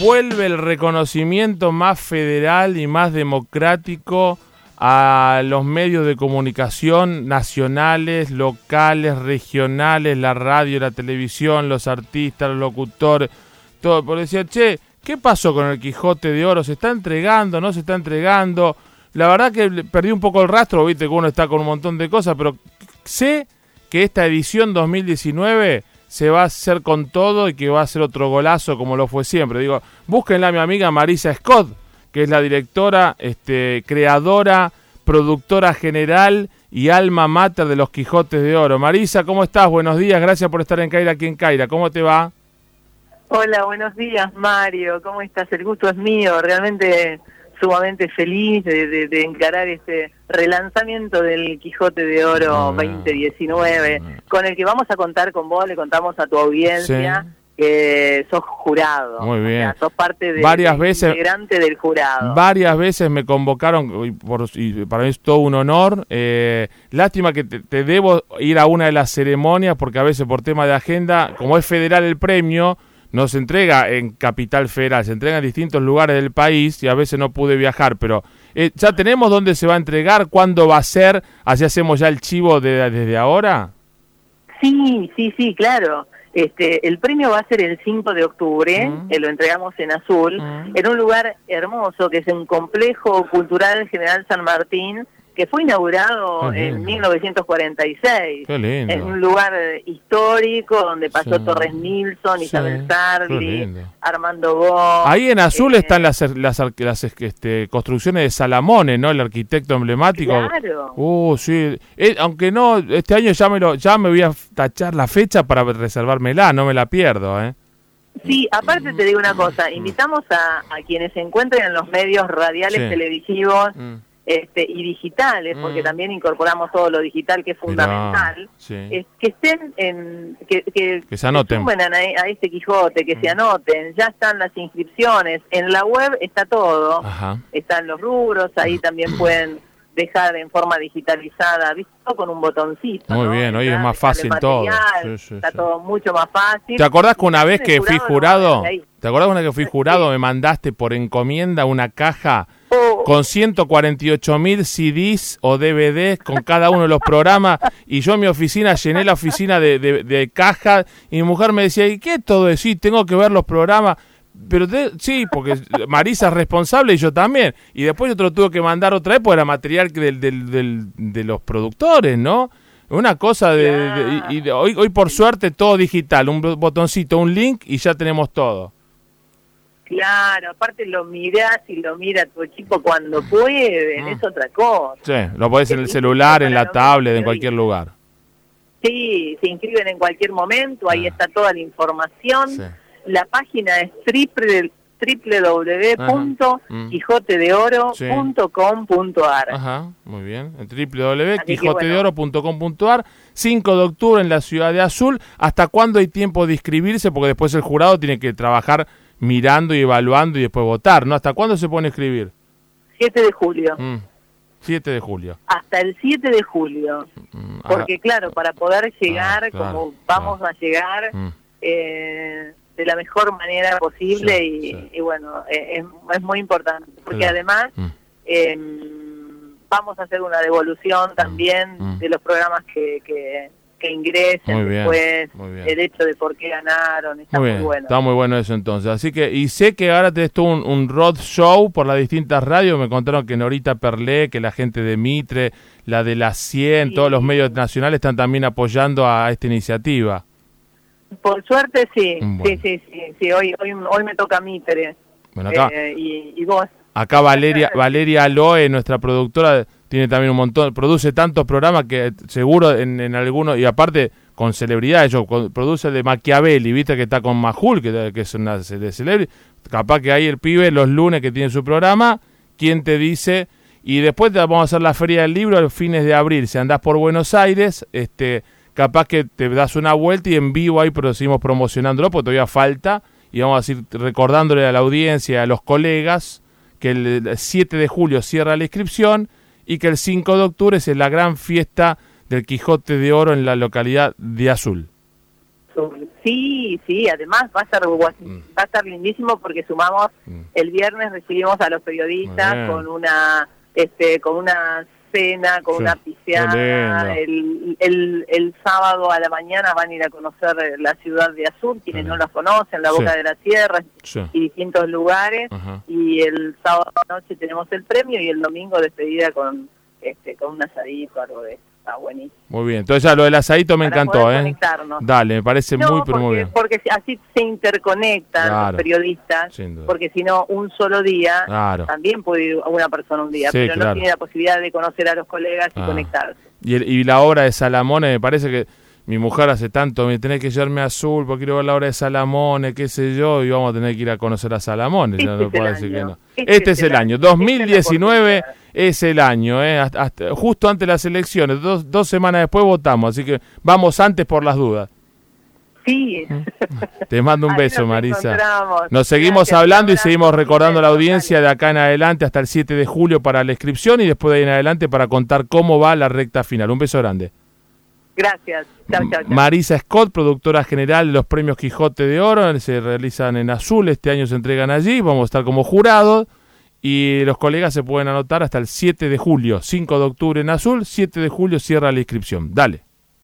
vuelve el reconocimiento más federal y más democrático a los medios de comunicación nacionales, locales, regionales, la radio, la televisión, los artistas, los locutores, todo. Por decir, che, ¿qué pasó con el Quijote de Oro? ¿Se está entregando? ¿No se está entregando? La verdad que perdí un poco el rastro, viste que uno está con un montón de cosas, pero sé que esta edición 2019 se va a hacer con todo y que va a ser otro golazo como lo fue siempre. Digo, búsquenla a mi amiga Marisa Scott, que es la directora, este, creadora, productora general y alma mater de los Quijotes de Oro. Marisa, ¿cómo estás? Buenos días, gracias por estar en Caira aquí en Caira. ¿Cómo te va? Hola, buenos días Mario, ¿cómo estás? El gusto es mío, realmente sumamente feliz de, encarar este relanzamiento del Quijote de Oro 2019, ah. con el que vamos a contar con vos, le contamos a tu audiencia que sos jurado. Muy bien. sos parte de, varias veces, integrante del jurado. Varias veces me convocaron, y, por, para mí es todo un honor. Eh, lástima que te, debo ir a una de las ceremonias, porque a veces por tema de agenda, como es federal el premio, no se entrega en Capital Federal, se entrega en distintos lugares del país y a veces no pude viajar, pero eh, ya tenemos dónde se va a entregar, cuándo va a ser, así hacemos ya el chivo de, desde ahora. Sí, sí, sí, claro. Este, el premio va a ser el 5 de octubre, eh, lo entregamos en azul, mm. en un lugar hermoso que es un complejo cultural General San Martín, que fue inaugurado en 1946. En un lugar histórico donde pasó Torres Nilsson, Isabel Sarli, Armando Gómez. Ahí en azul eh, están las, las, este, construcciones de Salamone, ¿no? El arquitecto emblemático. Claro. Uh, sí. Eh, aunque no, este año ya me, lo, ya me voy a tachar la fecha para reservármela, no me la pierdo, ¿eh? Sí, aparte te digo una cosa, invitamos a, a quienes se encuentren en los medios radiales, televisivos, mm este, y digitales, porque mm. también incorporamos todo lo digital que es fundamental, que estén en, que, que, se anoten a, este Quijote, que se mm. anoten, ya están las inscripciones, en la web está todo, están los rubros, ahí también pueden dejar en forma digitalizada, visto con un botoncito. Muy bien, hoy es más fácil todo. está todo mucho más fácil. ¿Te acordás que una vez que fui jurado, te acordás una vez que fui jurado me mandaste por encomienda una caja con 148 mil CDs o DVDs con cada uno de los programas y yo mi oficina llené la oficina de, de, cajas y mi mujer me decía, ¿y qué es todo eso? Sí, tengo que ver los programas. Pero sí, porque Marisa es responsable y yo también. Y después yo te lo tuve que mandar otra vez porque era material del, del, de los productores, ¿no? Una cosa de... y, hoy, hoy por suerte todo digital, un botoncito, un link y ya tenemos todo. Claro, aparte lo mirás y lo mira tu equipo cuando pueden, ah. es otra cosa. Sí, lo podés en el celular, en la tablet, en cualquier lugar. Sí, se inscriben en cualquier momento, ahí ah. está toda la información. La página es triple www.quijotedeoro.com.ar Ajá, muy bien. En www.quijotedeoro.com.ar 5 de octubre en la ciudad de Azul. ¿Hasta cuándo hay tiempo de inscribirse? Porque después el jurado tiene que trabajar mirando y evaluando y después votar, ¿no? ¿Hasta cuándo se pone a escribir? 7 de julio. 7 mm, de julio. Hasta el 7 de julio. Mm, Porque claro, para poder llegar ah, como vamos a llegar mm. eh, de la mejor manera posible y, bueno, eh, es, muy importante. Porque además em, vamos a hacer una devolución también de los programas que, que que ingresen después, el hecho de por qué ganaron, está muy, bueno. Está muy bueno eso entonces. Así que, y sé que ahora tenés tú un, un road show por las distintas radios, me contaron que Norita Perlé, que la gente de Mitre, la de la 100, todos los medios nacionales están también apoyando a esta iniciativa. Por suerte sí, sí, sí, sí, hoy, hoy, hoy me toca Mitre. Bueno, acá, eh, y, vos. Acá Valeria, Valeria Aloe, nuestra productora tiene también un montón, produce tantos programas que seguro en, en algunos, y aparte con celebridades, yo, produce de Machiavelli, viste que está con Majul, que, que es una de celebridad, capaz que ahí el pibe los lunes que tiene su programa, ¿quién te dice? Y después te vamos a hacer la feria del libro a fines de abril, si andás por Buenos Aires, este capaz que te das una vuelta y en vivo ahí seguimos promocionándolo, porque todavía falta, y vamos a ir recordándole a la audiencia, a los colegas, que el 7 de julio cierra la inscripción, y que el 5 de octubre es la gran fiesta del Quijote de Oro en la localidad de Azul. Sí, sí, además va a ser mm. va a estar lindísimo porque sumamos mm. el viernes recibimos a los periodistas con una este con una cena, con una pisciana. El, el, el, sábado a la mañana van a ir a conocer la ciudad de Azul, quienes no la conocen, la Boca de la Tierra y distintos lugares. Y el sábado a la noche tenemos el premio y el domingo despedida con este con un asadito, algo de está buenísimo. Muy bien, entonces ya lo del asadito me encantó, ¿eh? Dale, me parece muy, porque, muy bien. Porque así se interconectan los periodistas, porque si no, un solo día, también puede ir una persona un día, pero no tiene la posibilidad de conocer a los colegas y ah. conectarse. Y, y la obra de Salamone me parece que mi mujer hace tanto, me tenés que llevarme a Azul porque quiero ver la obra de Salamone, qué sé yo, y vamos a tener que ir a conocer a Salamone. Este, no puedo decir que no. este, este es el año, 2019 es el año, ¿eh? justo antes de las elecciones, dos, dos semanas después votamos, así que vamos antes por las dudas. Sí. Te mando un beso, Marisa. Nos seguimos hablando y seguimos recordando a la audiencia de acá en adelante hasta el 7 de julio para la inscripción y después de ahí en adelante para contar cómo va la recta final. Un beso grande. Gracias. Marisa Scott, productora general de los premios Quijote de Oro, se realizan en Azul, este año se entregan allí, vamos a estar como jurados y los colegas se pueden anotar hasta el 7 de julio, 5 de octubre en Azul, 7 de julio cierra la inscripción. Dale.